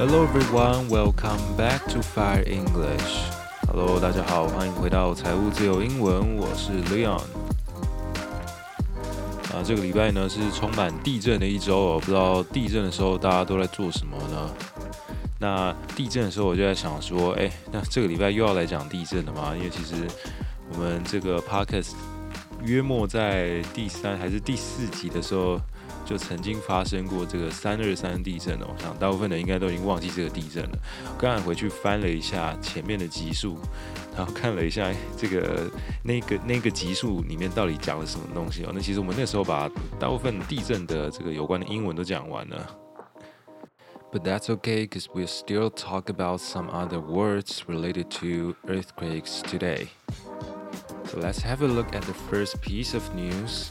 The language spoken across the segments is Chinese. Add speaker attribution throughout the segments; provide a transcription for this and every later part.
Speaker 1: Hello everyone, welcome back to Fire English. Hello，大家好，欢迎回到财务自由英文，我是 Leon。啊，这个礼拜呢是充满地震的一周哦，不知道地震的时候大家都在做什么呢？那地震的时候我就在想说，哎，那这个礼拜又要来讲地震了吗？因为其实我们这个 Podcast 约莫在第三还是第四集的时候。就曾经发生过这个三二三地震哦，我想大部分人应该都已经忘记这个地震了。刚才回去翻了一下前面的集数，然后看了一下这个那个那个集数里面到底讲了什么东西哦。那其实我们那时候把大部分地震的这个有关的英文都讲完了。But that's okay, cause we'll still talk about some other words related to earthquakes today. So let's have a look at the first piece of news.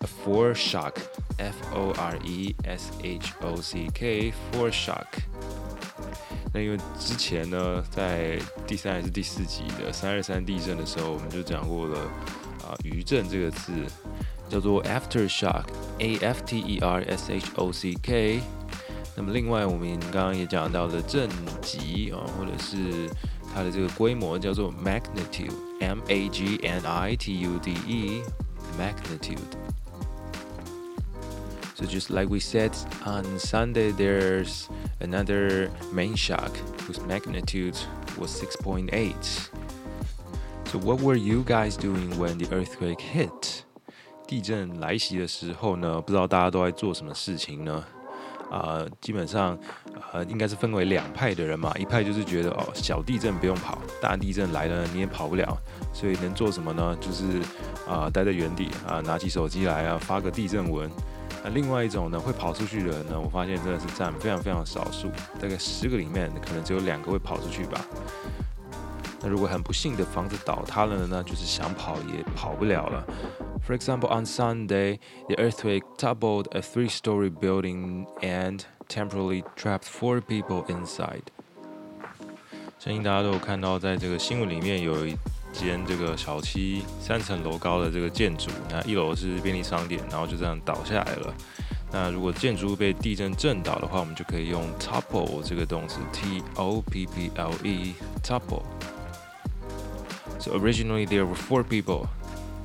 Speaker 1: A foreshock, F-O-R-E-S-H-O-C-K, foreshock。那因为之前呢，在第三还是第四集的三二三地震的时候，我们就讲过了啊，余震这个字叫做 aftershock，A-F-T-E-R-S-H-O-C-K。那么另外我们刚刚也讲到了震级啊，或者是它的这个规模叫做 magnitude，M-A-G-N-I-T-U-D-E，magnitude。 So just like we said on Sunday, there's another main shock whose magnitude was 6.8. So what were you guys doing when the earthquake hit? 地震来袭的时候呢，不知道大家都在做什么事情呢？啊、呃，基本上，呃，应该是分为两派的人嘛。一派就是觉得哦，小地震不用跑，大地震来了你也跑不了，所以能做什么呢？就是啊、呃，待在原地啊、呃，拿起手机来啊，发个地震文。 那另外一种呢，会跑出去的人呢，我发现真的是占非常非常少数，大概十个里面可能只有两个会跑出去吧。那如果很不幸的房子倒塌了呢，就是想跑也跑不了了。For example, on Sunday, the earthquake toppled a three-story building and temporarily trapped four people inside. 相信大家都有看到，在这个新闻里面有一。间这个小七三层楼高的这个建筑，那一楼是便利商店，然后就这样倒下来了。那如果建筑物被地震震倒的话，我们就可以用 topple 这个动词，T O P P L E，topple。So originally there were four people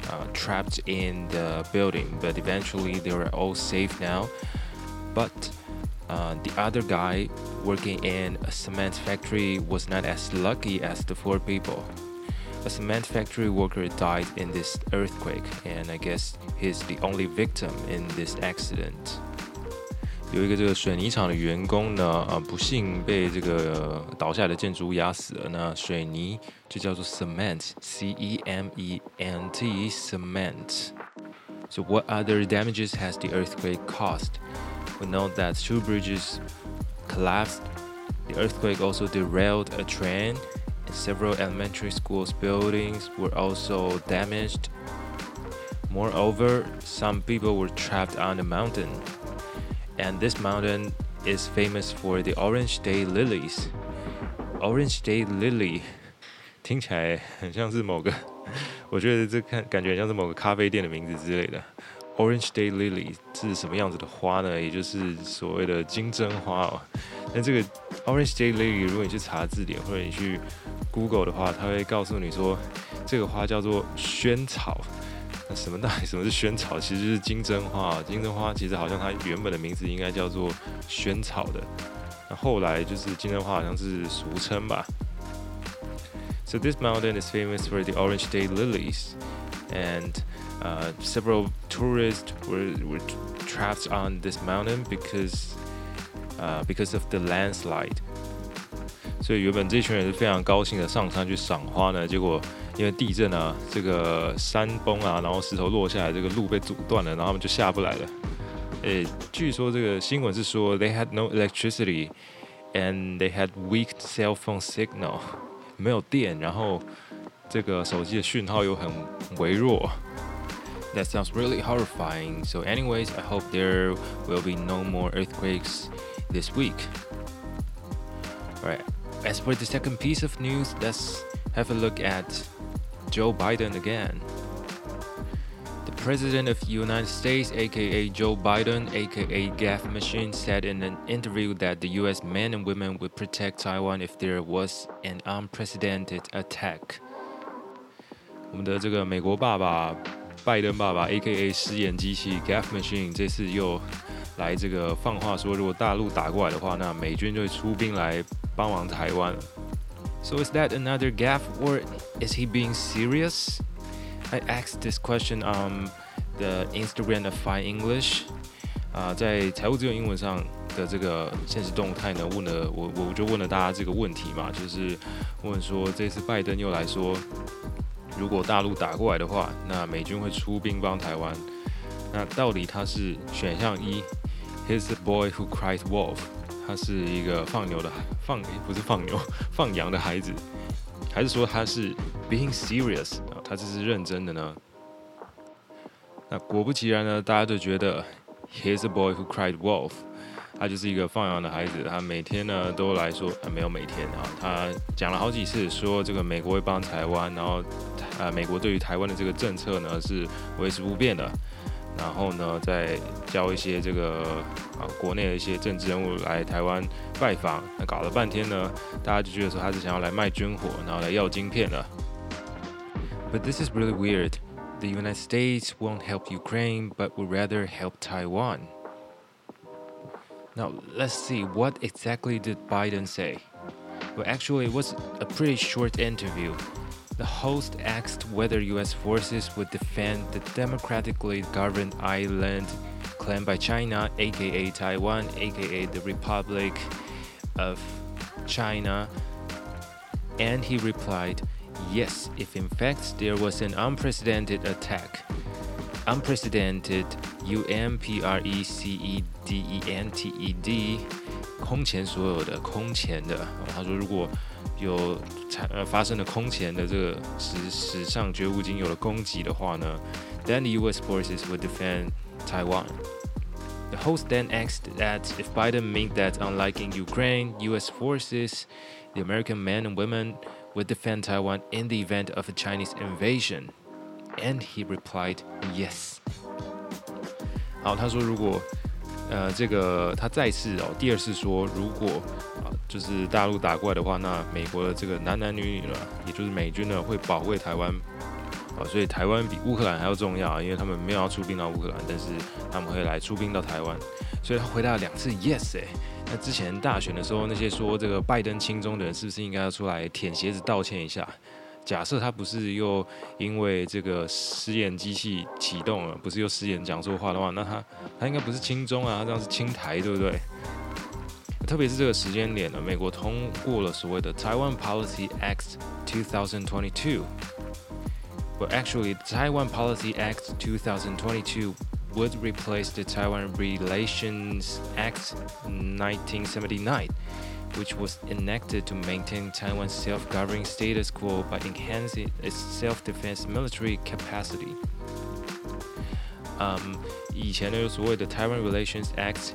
Speaker 1: uh, trapped in the building, but eventually they were all safe now. But uh, the other guy working in a cement factory was not as lucky as the four people. A cement factory worker died in this earthquake, and I guess he's the only victim in this accident. 有一个这个水泥厂的员工呢，啊，不幸被这个倒下来的建筑物压死了。那水泥就叫做 cement，C-E-M-E-N-T，cement。So what other damages has the earthquake caused? We know that two bridges collapsed. The earthquake also derailed a train. Several elementary schools buildings were also damaged. Moreover, some people were trapped on the mountain. And this mountain is famous for the orange day lilies. Orange day lily 听起来很像是某个，我觉得这看感觉很像是某个咖啡店的名字之类的。Orange day lily 是什么样子的花呢？也就是所谓的金针花哦。那这个 Orange day lily，如果你去查字典或者你去 Google 的话，它会告诉你说，这个花叫做萱草。那什么到底什么是萱草？其实就是金针花。金针花其实好像它原本的名字应该叫做萱草的。那后来就是金针花好像是俗称吧。So this mountain is famous for the orange day lilies, and uh, several tourists were were trapped on this mountain because uh, because of the landslide. 所以原本这群人是非常高兴的上山去赏花呢，结果因为地震啊，这个山崩啊，然后石头落下来，这个路被阻断了，然后他们就下不来了。诶，据说这个新闻是说，they had no electricity and they had weak cell phone signal，没有电，然后这个手机的讯号又很微弱。That sounds really horrifying. So, anyways, I hope there will be no more earthquakes this week. Alright, as for the second piece of news, let's have a look at Joe Biden again. The President of the United States, aka Joe Biden, aka Gaff Machine, said in an interview that the US men and women would protect Taiwan if there was an unprecedented attack. 我们的这个美国爸爸。拜登爸爸 （A.K.A. 失言机器 Gaff Machine） 这次又 来这个放话说，如果大陆打过来的话，那美军就会出兵来帮忙台湾。So is that another gaffe, or is he being serious? I asked this question on the Instagram of Fine English。啊，在财务自由英文上的这个现实动态呢，问了我，我就问了大家这个问题嘛，就是问说，这次拜登又来说。如果大陆打过来的话，那美军会出兵帮台湾。那到底他是选项一，He's the boy who cried wolf，他是一个放牛的放不是放牛 放羊的孩子，还是说他是 being serious？他这是认真的呢？那果不其然呢，大家都觉得 He's the boy who cried wolf。他就是一个放羊的孩子，他每天呢都来说，呃，没有每天啊，他讲了好几次说这个美国会帮台湾，然后，呃，美国对于台湾的这个政策呢是维持不变的，然后呢再叫一些这个啊国内的一些政治人物来台湾拜访，那搞了半天呢，大家就觉得说他是想要来卖军火，然后来要晶片的。But this is really weird. The United States won't help Ukraine, but would rather help Taiwan. Now, let's see, what exactly did Biden say? Well, actually, it was a pretty short interview. The host asked whether US forces would defend the democratically governed island claimed by China, aka Taiwan, aka the Republic of China. And he replied, yes, if in fact there was an unprecedented attack. Unprecedented, U M P R E C E D E N T E D，空前所有的，空前的。他说，如果有 产呃发生了空前的这个史史上绝无仅有的攻击的话呢，then the U.S. forces would defend Taiwan. The host then asked that if Biden meant that, unlike in Ukraine, U.S. forces, the American men and women would defend Taiwan in the event of a Chinese invasion. And he replied, "Yes." 好，他说如果， 呃，这个他再次哦，第二次说，如果啊，就是大陆打过来的话，那美国的这个男男女女呢，也就是美军呢，会保卫台湾，啊，所以台湾比乌克兰还要重要啊，因为他们没有要出兵到乌克兰，但是他们会来出兵到台湾，所以他回答了两次 yes 哎，那之前大选的时候，那些说这个拜登亲中的人，是不是应该要出来舔鞋子道歉一下？假设他不是又因为这个失言机器启动了，不是又失言讲错话的话，那他他应该不是轻中啊，他这样是轻台，对不对？特别是这个时间点呢，美国通过了所谓的 Taiwan Policy Act 2022。But actually, Taiwan Policy Act 2022 would replace the Taiwan Relations Act 1979. which was enacted to maintain Taiwan's self-governing status quo by enhancing its self-defense military capacity. 嗯、um,，以前呢有所谓的 Taiwan Relations Act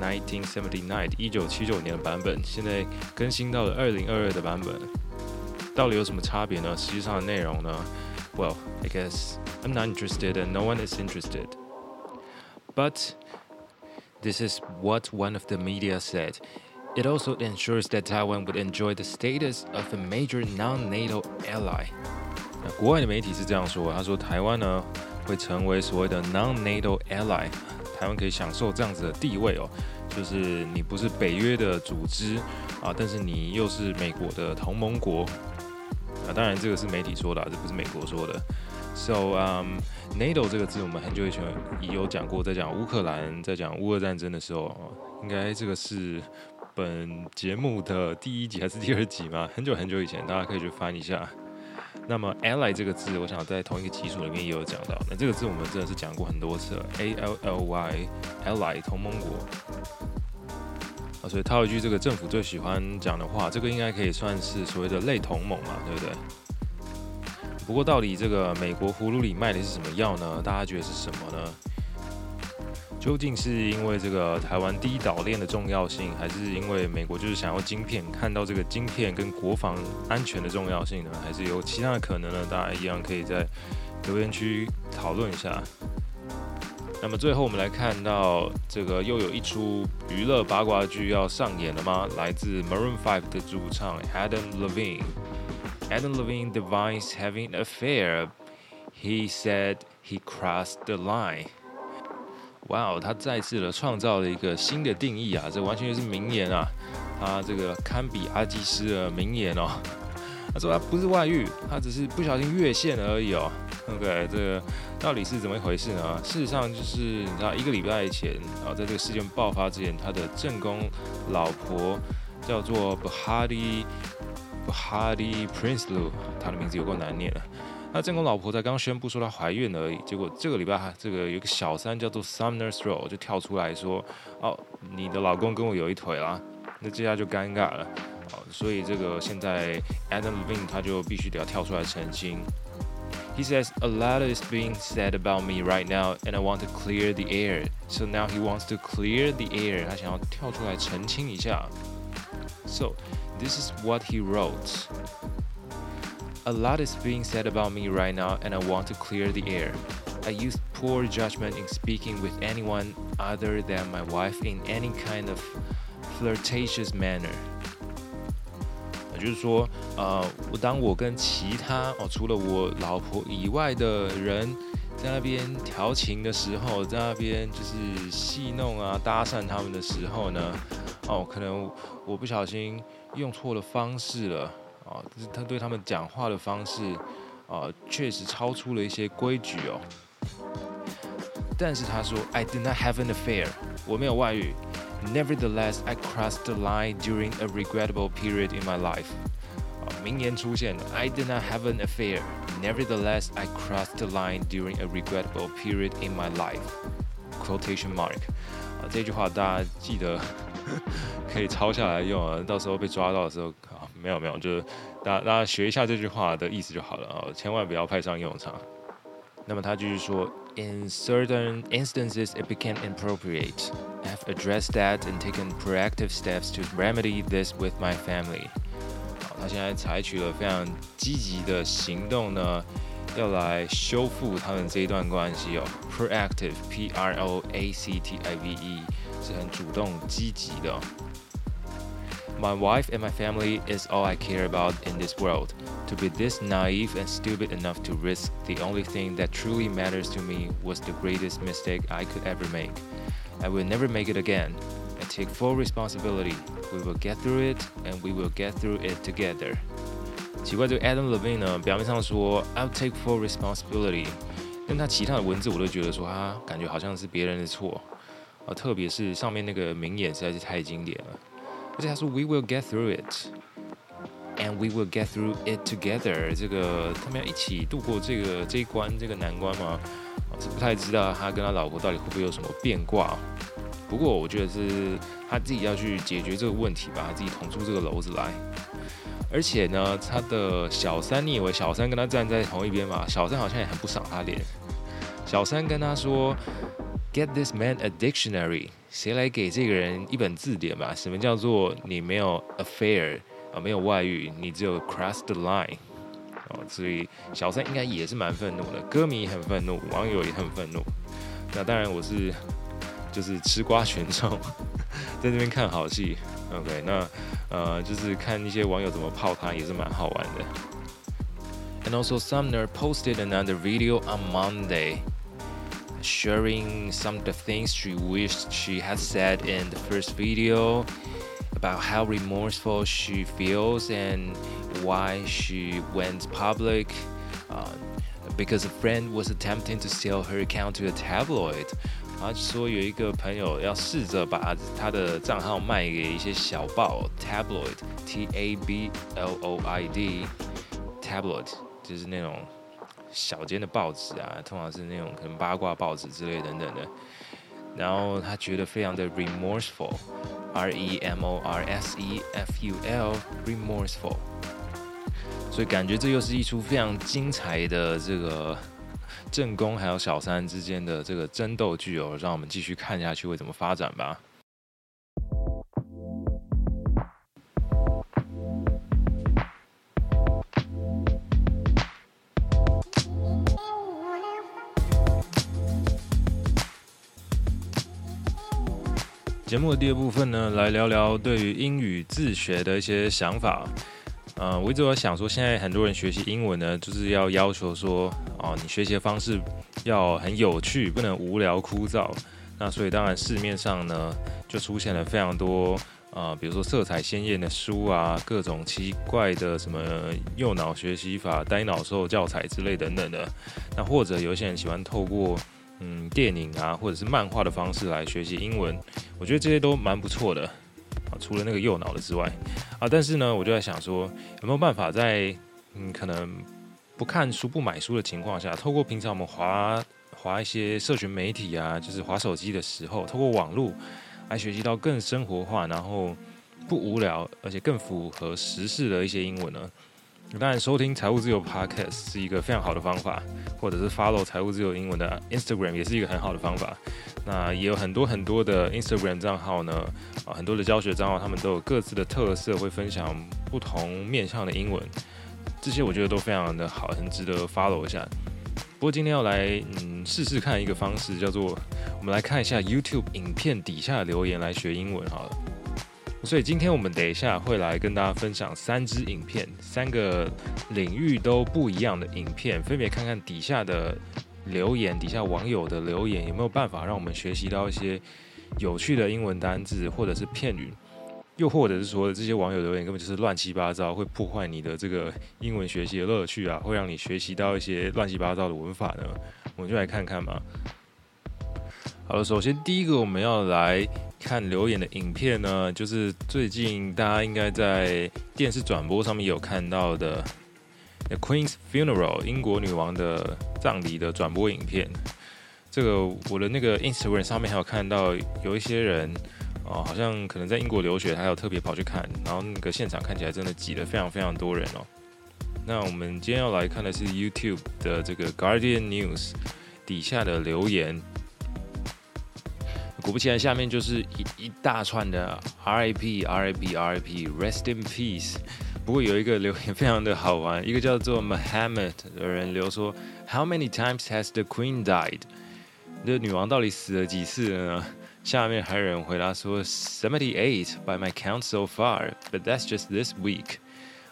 Speaker 1: 1979，一九七九年的版本，现在更新到了二零二二的版本。到底有什么差别呢？实际上的内容呢？Well, I guess I'm not interested and no one is interested. But this is what one of the media said. It also ensures that Taiwan would enjoy the status of a major non-NATO ally。那国外的媒体是这样说，他说台湾呢会成为所谓的 non-NATO ally，台湾可以享受这样子的地位哦，就是你不是北约的组织啊，但是你又是美国的同盟国。啊，当然这个是媒体说的，啊这不是美国说的。So, um, NATO 这个字我们很久以前也有讲过，在讲乌克兰，在讲乌俄战争的时候，应该这个是。本节目的第一集还是第二集吗？很久很久以前，大家可以去翻一下。那么 “ally” 这个字，我想在同一个集数里面也有讲到。那这个字我们真的是讲过很多次了，“a l l y”，ally 同盟国。啊，所以套一句这个政府最喜欢讲的话，这个应该可以算是所谓的类同盟嘛，对不对？不过到底这个美国葫芦里卖的是什么药呢？大家觉得是什么呢？究竟是因为这个台湾第一岛链的重要性，还是因为美国就是想要晶片，看到这个晶片跟国防安全的重要性呢？还是有其他的可能呢？大家一样可以在留言区讨论一下。那么最后我们来看到这个又有一出娱乐八卦剧要上演了吗？来自 Maroon Five 的主唱 Adam Levine。Adam Levine denies having an affair. He said he crossed the line. 哇哦，他再次的创造了一个新的定义啊！这完全就是名言啊！他这个堪比阿基斯的名言哦。他说他不是外遇，他只是不小心越线而已哦。OK，这个到底是怎么一回事呢？事实上就是你知道，一个礼拜前啊，在这个事件爆发之前，他的正宫老婆叫做 Behati Behati Prinsloo，他的名字有够难念了。他正宫老婆才刚宣布说她怀孕而已，结果这个礼拜哈，这个有个小三叫做 Sumner Stroh 就跳出来说：“哦，你的老公跟我有一腿啦。”那这下就尴尬了。好，所以这个现在 Adam Levine 他就必须得要跳出来澄清。He says a lot is being said about me right now, and I want to clear the air. So now he wants to clear the air. 他想要跳出来澄清一下。So this is what he wrote. A lot is being said about me right now, and I want to clear the air. I use poor judgment in speaking with anyone other than my wife in any kind of flirtatious manner. 就是说，呃，我当我跟其他哦，除了我老婆以外的人在那边调情的时候，在那边就是戏弄啊、搭讪他们的时候呢，哦，可能我不小心用错了方式了。 啊，就是他对他们讲话的方式，啊，确实超出了一些规矩哦。但是他说，I did not have an affair，我没有外遇。Nevertheless, I crossed the line during a regrettable period in my life。啊，名言出现，I did not have an affair。Nevertheless, I crossed the line during a regrettable period in my life。Quotation mark。啊，这句话大家记得可以抄下来用啊，到时候被抓到的时候。没有没有，就是大家大家学一下这句话的意思就好了啊，千万不要派上用场。那么他继续说，In certain instances it became inappropriate. I have addressed that and taken proactive steps to remedy this with my family。好，他现在采取了非常积极的行动呢，要来修复他们这一段关系哦。Proactive，P R O A C T I V E，是很主动积极的。My wife and my family is all I care about in this world. To be this naive and stupid enough to risk the only thing that truly matters to me was the greatest mistake I could ever make. I will never make it again. I take full responsibility. We will get through it, and we will get through it together. 奇怪，这个 Adam Levine 呢，表面上说 I'll take full responsibility，但他其他的文字我都觉得说他感觉好像是别人的错啊，特别是上面那个名言实在是太经典了。 而且他说 "We will get through it, and we will get through it together"，这个他们要一起度过这个这一关这个难关吗？是不太知道他跟他老婆到底会不会有什么变卦。不过我觉得是他自己要去解决这个问题吧，他自己捅出这个篓子来。而且呢，他的小三，你以为小三跟他站在同一边吗？小三好像也很不赏他脸。小三跟他说。Get this man a dictionary，谁来给这个人一本字典吧？什么叫做你没有 affair 啊，没有外遇，你只有 cross the line 哦，所以小三应该也是蛮愤怒的，歌迷很愤怒，网友也很愤怒。那当然我是就是吃瓜群众，在这边看好戏。OK，那呃就是看一些网友怎么泡他，也是蛮好玩的。And also Sumner posted another video on Monday. sharing some of the things she wished she had said in the first video about how remorseful she feels and why she went public uh, because a friend was attempting to sell her account to a tabloid 他说有一个朋友要试着把他的账号卖给一些小报 tabloid T A B L O I D tabloid 就是那种 小间的报纸啊，通常是那种可能八卦报纸之类等等的。然后他觉得非常的 remorseful，R E M O R S E F U L，remorseful。所以感觉这又是一出非常精彩的这个正宫还有小三之间的这个争斗剧哦，让我们继续看下去会怎么发展吧。节目的第二部分呢，来聊聊对于英语自学的一些想法。呃，我一直有想说，现在很多人学习英文呢，就是要要求说，哦，你学习的方式要很有趣，不能无聊枯燥。那所以当然市面上呢，就出现了非常多啊、比如说色彩鲜艳的书啊，各种奇怪的什么右脑学习法、呆脑兽教材之类等等的。那或者有些人喜欢透过嗯，电影啊，或者是漫画的方式来学习英文，我觉得这些都蛮不错的啊。除了那个右脑的之外啊，但是呢，我就在想说，有没有办法在嗯，可能不看书、不买书的情况下，透过平常我们划划一些社群媒体啊，就是划手机的时候，透过网络来学习到更生活化，然后不无聊，而且更符合时事的一些英文呢？当然，收听财务自由 Podcast 是一个非常好的方法，或者是 follow 财务自由英文的 Instagram 也是一个很好的方法。那也有很多很多的 Instagram 账号呢，啊，很多的教学账号，他们都有各自的特色，会分享不同面向的英文。这些我觉得都非常的好，很值得 follow 一下。不过今天要来嗯试试看一个方式，叫做我们来看一下 YouTube 影片底下留言来学英文好了。所以今天我们等一下会来跟大家分享三支影片，三个领域都不一样的影片，分别看看底下的留言，底下网友的留言有没有办法让我们学习到一些有趣的英文单字或者是片语，又或者是说这些网友留言根本就是乱七八糟，会破坏你的这个英文学习的乐趣啊，会让你学习到一些乱七八糟的文法呢？我们就来看看吧。好了，首先第一个我们要来看留言的影片呢，就是最近大家应该在电视转播上面有看到的《The Queen's Funeral》英国女王的葬礼的转播影片。这个我的那个 Instagram 上面还有看到有一些人哦，好像可能在英国留学，还有特别跑去看，然后那个现场看起来真的挤了非常非常多人哦。那我们今天要来看的是 YouTube 的这个 Guardian News 底下的留言。果不其然，下面就是一一大串的 RIP RIP RIP Rest in Peace。不过有一个留言非常的好玩，一个叫做 Mohammed 的人留说：How many times has the Queen died？这女王到底死了几次了呢？下面还有人回答说：Seventy eight by my count so far，but that's just this week。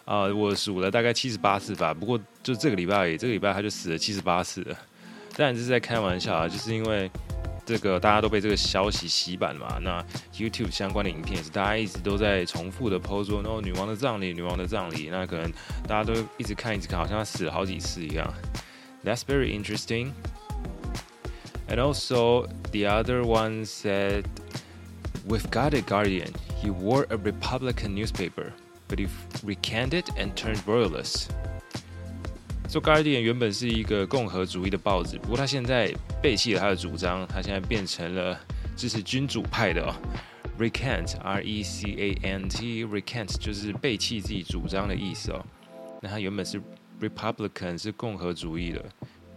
Speaker 1: 啊，我数了大概七十八次吧。不过就这个礼拜而已，这个礼拜他就死了七十八次了。当然这是在开玩笑啊，就是因为。这个大家都被这个消息洗版嘛？那 YouTube 相关的影片也是大家一直都在重复的 po 说，然后女王的葬礼，女王的葬礼，那可能大家都一直看，一直看，好像她死了好几次一样。That's very interesting. And also the other one said, "We've got a Guardian. He wore a Republican newspaper, but he recanted and turned royalist." 说《Guardian》原本是一个共和主义的报纸，不过他现在 背弃了他的主张，他现在变成了支持君主派的哦。Recant，R-E-C-A-N-T，Recant 就是背弃自己主张的意思哦。那他原本是 Republican，是共和主义的，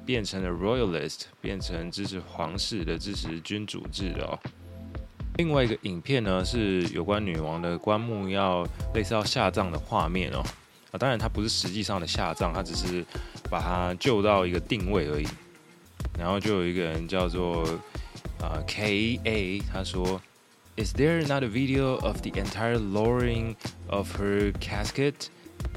Speaker 1: 变成了 Royalist，变成支持皇室的、支持君主制的哦。另外一个影片呢，是有关女王的棺木要类似要下葬的画面哦。啊当然，它不是实际上的下葬，它只是把它救到一个定位而已。然后就有一个人叫做啊、呃、K A，他说：“Is there not a video of the entire lowering of her casket?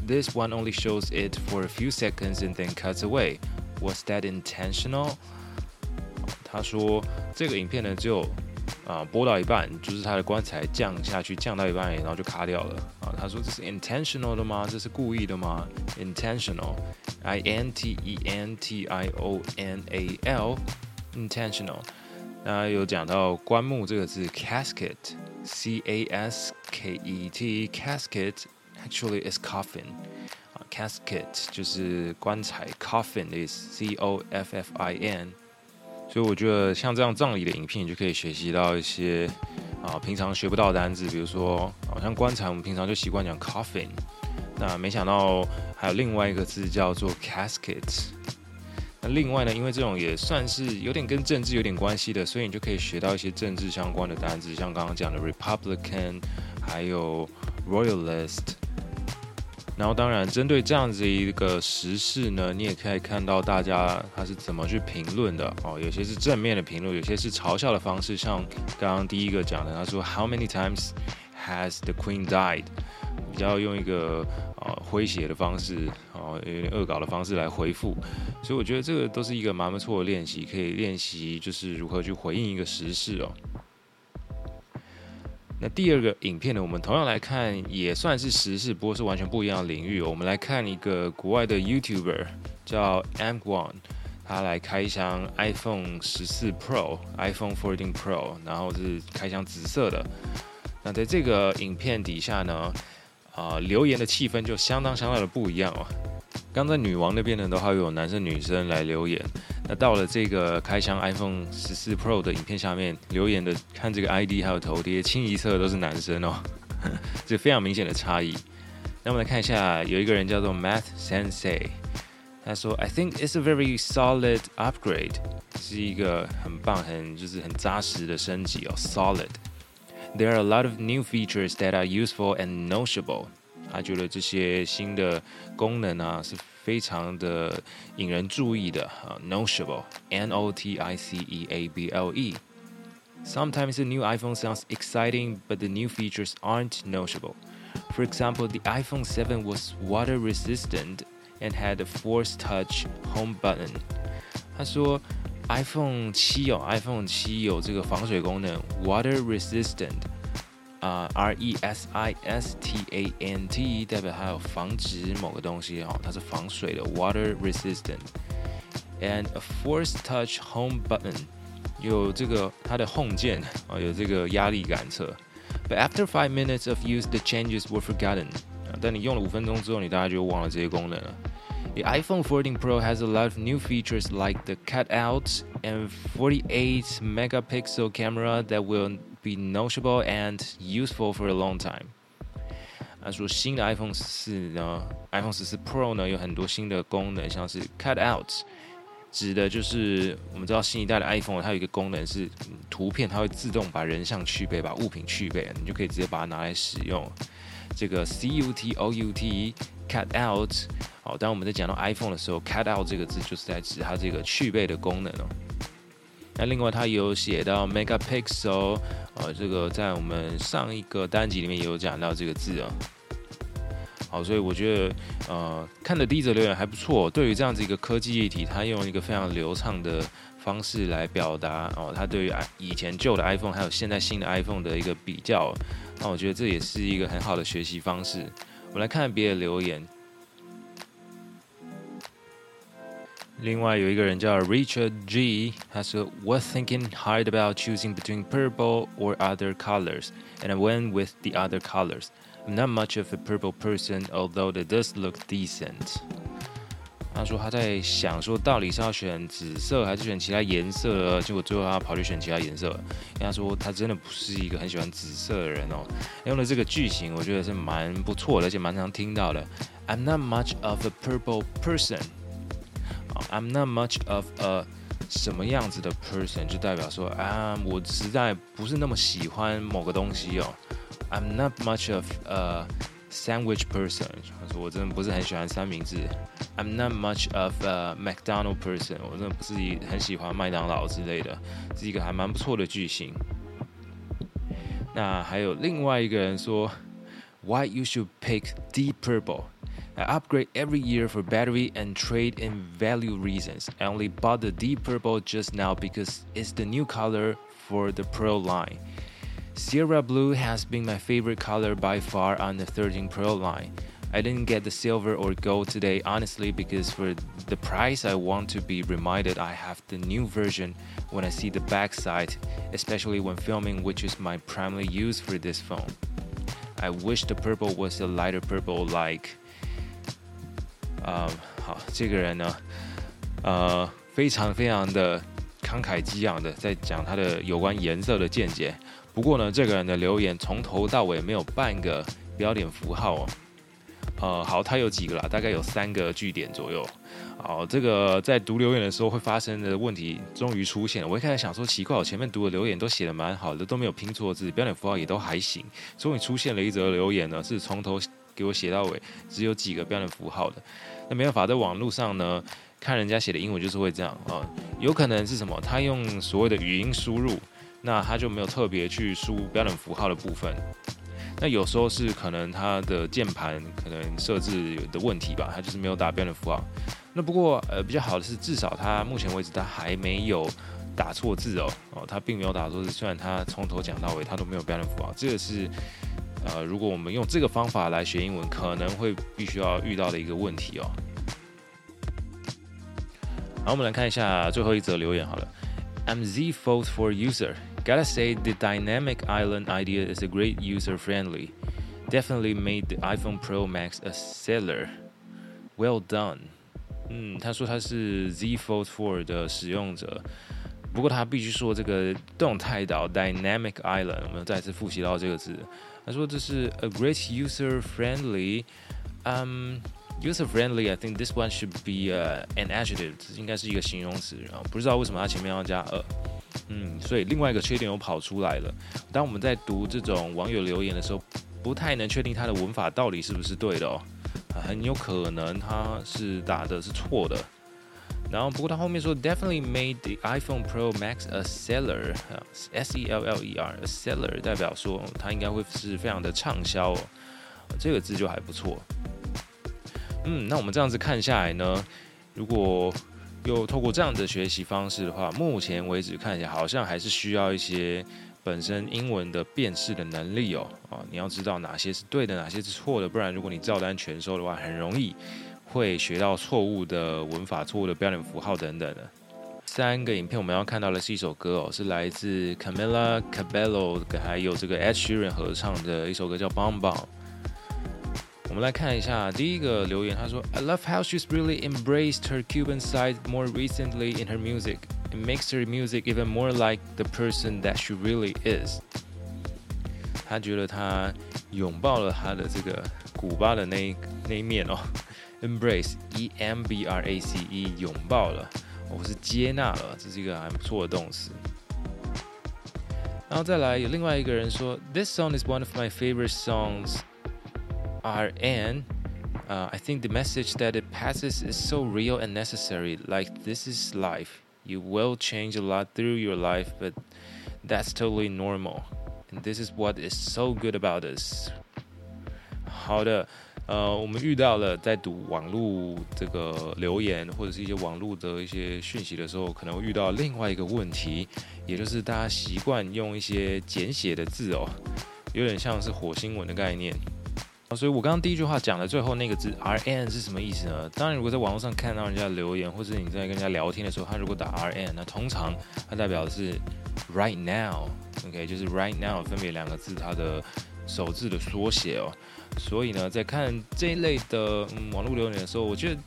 Speaker 1: This one only shows it for a few seconds and then cuts away. Was that intentional?” 他说：“这个影片呢，只有。”啊，播到一半，就是他的棺材降下去，降到一半，然后就卡掉了。 他说这是 intentional 的吗？这是故意的吗？intentional，I N T E N T I O N A L，intentional。那有讲到棺木这个字，casket，C A S K E T，casket actually is coffin。，casket 就是棺材，coffin is C O F F I N。所以我觉得像这样葬礼的影片，你就可以学习到一些啊，平常学不到的单字，比如说，好像棺材，我们平常就习惯讲 coffin，那没想到还有另外一个字叫做 casket。那另外呢，因为这种也算是有点跟政治有点关系的，所以你就可以学到一些政治相关的单字，像刚刚讲的 republican，还有 royalist。然后当然，针对这样子一个时事呢，你也可以看到大家他是怎么去评论的哦。有些是正面的评论，有些是嘲笑的方式。像刚刚第一个讲的，他说 How many times has the Queen died？比较用一个呃诙谐的方式，哦，有点恶搞的方式来回复。所以我觉得这个都是一个蛮不错的练习，可以练习就是如何去回应一个时事哦。那第二个影片呢，我们同样来看，也算是时事，不过是完全不一样的领域。我们来看一个国外的 YouTuber 叫 Angwon，他来开箱 iPhone 十四 Pro、iPhone 14 Pro，然后是开箱紫色的。那在这个影片底下呢，啊、留言的气氛就相当相当的不一样哦。刚在女王那边呢，都还有男生女生来留言。那到了这个开箱 iPhone 十四 Pro 的影片下面留言的，看这个 ID 还有头贴，清一色都是男生哦，这非常明显的差异。那我们来看一下，有一个人叫做 Math Sensei，他说：“I think it's a very solid upgrade，是一个很棒、很就是很扎实的升级哦，solid。There are a lot of new features that are useful and noticeable。”他觉得这些新的功能啊是。非常的引人注意的啊，noticeable，N-O-T-I-C-E-A-B-L-E。Sometimes the new iPhone sounds exciting, but the new features aren't noticeable. For example, the iPhone 7 was water resistant and had a Force Touch Home button. 他说，iPhone 七哦，iPhone 七有这个防水功能，water resistant。 啊、uh，R E S I S T A N T 代表它有防止某个东西哦，它是防水的，water resistant。And a Force Touch Home button 有这个它的 Home 键啊，有这个压力感测。But after five minutes of use, the changes were forgotten。但你用了五分钟之后，你大概就忘了这些功能了。The iPhone 14 Pro has a lot of new features like the cutout and 48 megapixel camera that will be noticeable and useful for a long time。他说新的 iPhone 十四呢，iPhone 十四 Pro 呢有很多新的功能，像是 cut out，指的就是我们知道新一代的 iPhone 它有一个功能是图片它会自动把人像去背，把物品去背，你就可以直接把它拿来使用。这个 C U T O U T cut out，好，当我们在讲到 iPhone 的时候，cut out 这个字就是在指它这个去背的功能哦。那另外，他有写到 megapixel，呃，这个在我们上一个单集里面也有讲到这个字啊。好，所以我觉得，呃，看的第一则留言还不错。对于这样子一个科技议题，它用一个非常流畅的方式来表达哦，它对于以前旧的 iPhone 还有现在新的 iPhone 的一个比较，那我觉得这也是一个很好的学习方式。我们来看别的留言。另外有一个人叫 Richard G，他说：“Was thinking hard about choosing between purple or other colors, and I went with the other colors. I'm not much of a purple person, although it does look decent.” 他说他在想说到底是要选紫色还是选其他颜色，结果最后他跑去选其他颜色。因为他说他真的不是一个很喜欢紫色的人哦。用的这个句型，我觉得是蛮不错的，而且蛮常听到的。I'm not much of a purple person. I'm not much of a 什么样子的 person，就代表说啊，我实在不是那么喜欢某个东西哦。I'm not much of a sandwich person，他说我真的不是很喜欢三明治。I'm not much of a McDonald person，我真的不是很喜欢麦当劳之类的，是一个还蛮不错的句型。那还有另外一个人说，Why you should pick deep purple？I upgrade every year for battery and trade-in value reasons. I only bought the deep purple just now because it's the new color for the Pro line. Sierra blue has been my favorite color by far on the 13 Pro line. I didn't get the silver or gold today honestly because for the price I want to be reminded I have the new version when I see the backside, especially when filming which is my primary use for this phone. I wish the purple was a lighter purple like 啊、嗯，好，这个人呢，呃，非常非常的慷慨激昂的在讲他的有关颜色的见解。不过呢，这个人的留言从头到尾没有半个标点符号哦。呃，好，他有几个啦？大概有三个句点左右。好，这个在读留言的时候会发生的问题终于出现了。我一开始想说奇怪，我前面读的留言都写的蛮好的，都没有拼错字，标点符号也都还行。终于出现了一则留言呢，是从头给我写到尾，只有几个标点符号的。那没办法，在网络上呢，看人家写的英文就是会这样啊、有可能是什么？他用所谓的语音输入，那他就没有特别去输标点符号的部分。那有时候是可能他的键盘可能设置有的问题吧，他就是没有打标点符号。那不过呃比较好的是，至少他目前为止他还没有打错字哦哦，他并没有打错字，虽然他从头讲到尾他都没有标点符号，这个是呃如果我们用这个方法来学英文，可能会必须要遇到的一个问题哦。好，我们来看一下最后一则留言好了，I'm Z Fold for user。Gotta say, the dynamic island idea is a great user-friendly. Definitely made the iPhone Pro Max a seller. Well done. 嗯，他说他是 Z Fold 4的使用者，不过他必须说这个动态岛 dynamic island，我们再次复习到这个字。他说这是 a great user-friendly. Um, user-friendly. I think this one should be uh, an adjective. 这应该是一个形容词，然后不知道为什么他前面要加 a。嗯，所以另外一个缺点又跑出来了。当我们在读这种网友留言的时候，不太能确定他的文法到底是不是对的哦，很有可能他是打的是错的。然后不过他后面说，definitely made the iPhone Pro Max a seller，S E L L E R，a seller 代表说它应该会是非常的畅销哦，这个字就还不错。嗯，那我们这样子看下来呢，如果又透过这样的学习方式的话，目前为止看起来好像还是需要一些本身英文的辨识的能力哦。啊，你要知道哪些是对的，哪些是错的，不然如果你照单全收的话，很容易会学到错误的文法、错误的标点符号等等的。三个影片我们要看到的是一首歌哦，是来自 Camila Cabello 还有这个 Ed Sheeran 合唱的一首歌，叫《Bum Bum》。我们来看一下第一个留言，他说：“I love how she's really embraced her Cuban side more recently in her music. It makes her music even more like the person that she really is.” 他觉得他拥抱了他的这个古巴的那一那一面哦 ，embrace，e m b r a c e，拥抱了，我是接纳了，这是一个还不错的动词。然后再来有另外一个人说：“This song is one of my favorite songs.” RN, uh, I think the message that it passes is so real and necessary. Like, this is life. You will change a lot through your life, but that's totally normal. And this is what is so good about us. 好的， 呃，我们遇到了在读网络这个留言或者是一些网络的一些讯息的时候，可能会遇到另外一个问题，也就是大家习惯用一些简写的字哦，有点像是火星文的概念。所以我刚刚第一句话讲的最后那个字 R N 是什么意思呢？当然，如果在网络上看到人家留言，或者你在跟人家聊天的时候，他如果打 R N，那通常它代表的是 right now，OK，、就是 right now 分别两个字它的首字的缩写哦。所以呢，在看这一类的、网络留言的时候，我觉得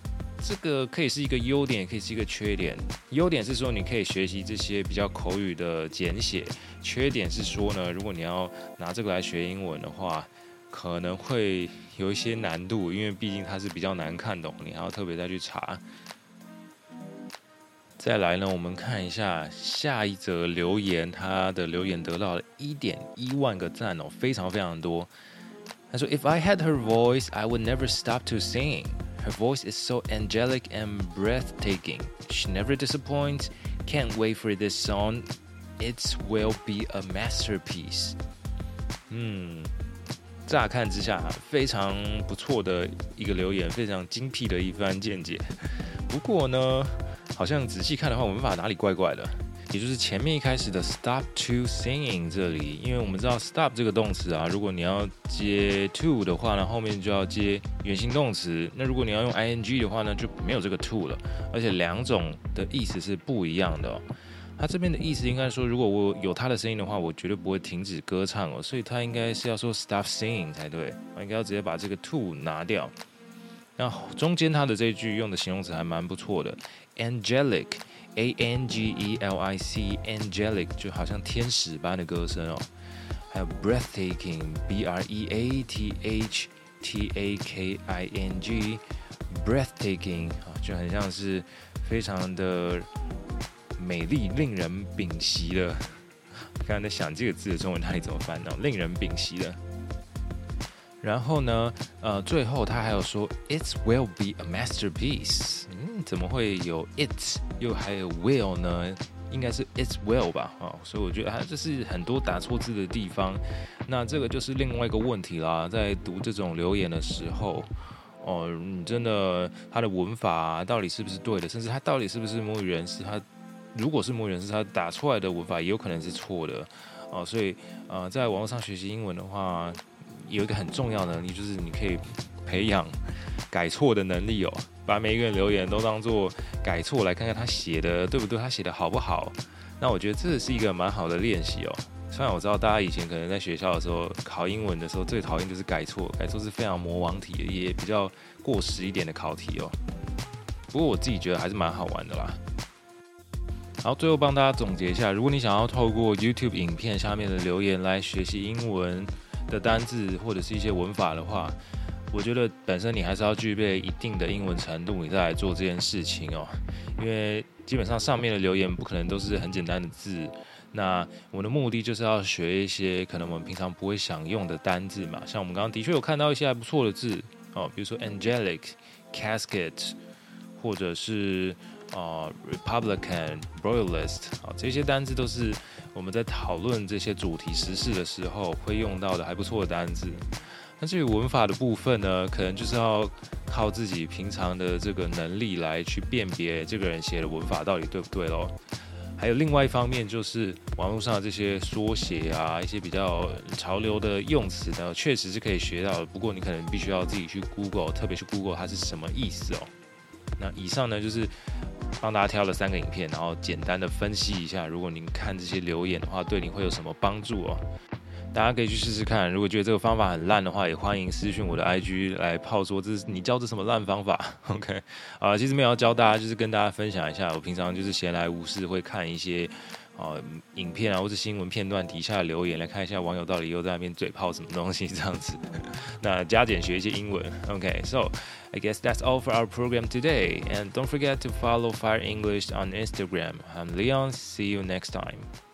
Speaker 1: 这个可以是一个优点，也可以是一个缺点。优点是说你可以学习这些比较口语的简写，缺点是说呢，如果你要拿这个来学英文的话。可能会有一些难度，因为毕竟它是比较难看懂，你还要特别再去查。再来呢，我们看一下下一则留言，他的留言得到了一点一万个赞哦，非常非常多。他说：“If I had her voice, I would never stop to sing. Her voice is so angelic and breathtaking. She never disappoints. Can't wait for this song. It will be a masterpiece.” 嗯。乍看之下，非常不错的一个留言，非常精辟的一番见解。不过呢，好像仔细看的话，文法哪里怪怪的？ 也就是前面一开始的 stop to singing 这里，因为我们知道 stop 这个动词啊，如果你要接 to 的话呢，后面就要接原形动词。那如果你要用 ing 的话呢，就没有这个 to 了。而且两种的意思是不一样的哦。他这边的意思应该说，如果我有他的声音的话，我绝对不会停止歌唱哦。所以他应该是要说 stop singing 才对，我应该要直接把这个 to 拿掉。那中间他的这一句用的形容词还蛮不错的，angelic。A N G E L I C，angelic 就好像天使般的歌声哦。还有 breathtaking，B R E A T H T A K I N G，breathtaking 啊，就很像是非常的美丽、令人屏息的。刚刚在想这个字的中文哪里怎么翻呢？令人屏息的。然后呢，呃，最后他还有说，It will be a masterpiece。嗯，怎么会有 it 又还有 will 呢？应该是 it will 吧，啊、所以我觉得它这是很多打错字的地方。那这个就是另外一个问题啦，在读这种留言的时候，哦，你真的他的文法、到底是不是对的？甚至他到底是不是母语人士？他如果是母语人士，他打出来的文法也有可能是错的，哦，所以呃，在网络上学习英文的话。有一个很重要的能力，就是你可以培养改错的能力哦。把每一个人留言都当做改错来看看他写的对不对，他写的好不好。那我觉得这是一个蛮好的练习哦。虽然我知道大家以前可能在学校的时候考英文的时候最讨厌就是改错，改错是非常魔王题，也比较过时一点的考题哦。不过我自己觉得还是蛮好玩的啦。然后，最后帮大家总结一下，如果你想要透过 YouTube 影片下面的留言来学习英文。的单字或者是一些文法的话，我觉得本身你还是要具备一定的英文程度，你再来做这件事情哦。因为基本上上面的留言不可能都是很简单的字，那我的目的就是要学一些可能我们平常不会想用的单字嘛。像我们刚刚的确有看到一些还不错的字哦，比如说 angelic、casket，或者是。啊、，Republican，Royalist，啊，这些单字都是我们在讨论这些主题时事的时候会用到的还不错的单字。那至于文法的部分呢，可能就是要靠自己平常的这个能力来去辨别这个人写的文法到底对不对喽。还有另外一方面就是网络上的这些缩写啊，一些比较潮流的用词呢，确实是可以学到的。不过你可能必须要自己去 Google，特别是 Google 它是什么意思哦。那以上呢就是。帮大家挑了三个影片，然后简单的分析一下，如果您看这些留言的话，对您会有什么帮助哦？大家可以去试试看。如果觉得这个方法很烂的话，也欢迎私讯我的 IG 来炮说这是你教的什么烂方法。OK，啊，其实没有要教大家，就是跟大家分享一下，我平常就是闲来无事会看一些。哦，影片啊，或者新闻片段底下留言来看一下网友到底又在那边嘴炮什么东西这样子。那加减学一些英文。OK，so I guess that's all for our program today. And don't forget to follow Fire English on Instagram. I'm Leon. See you next time.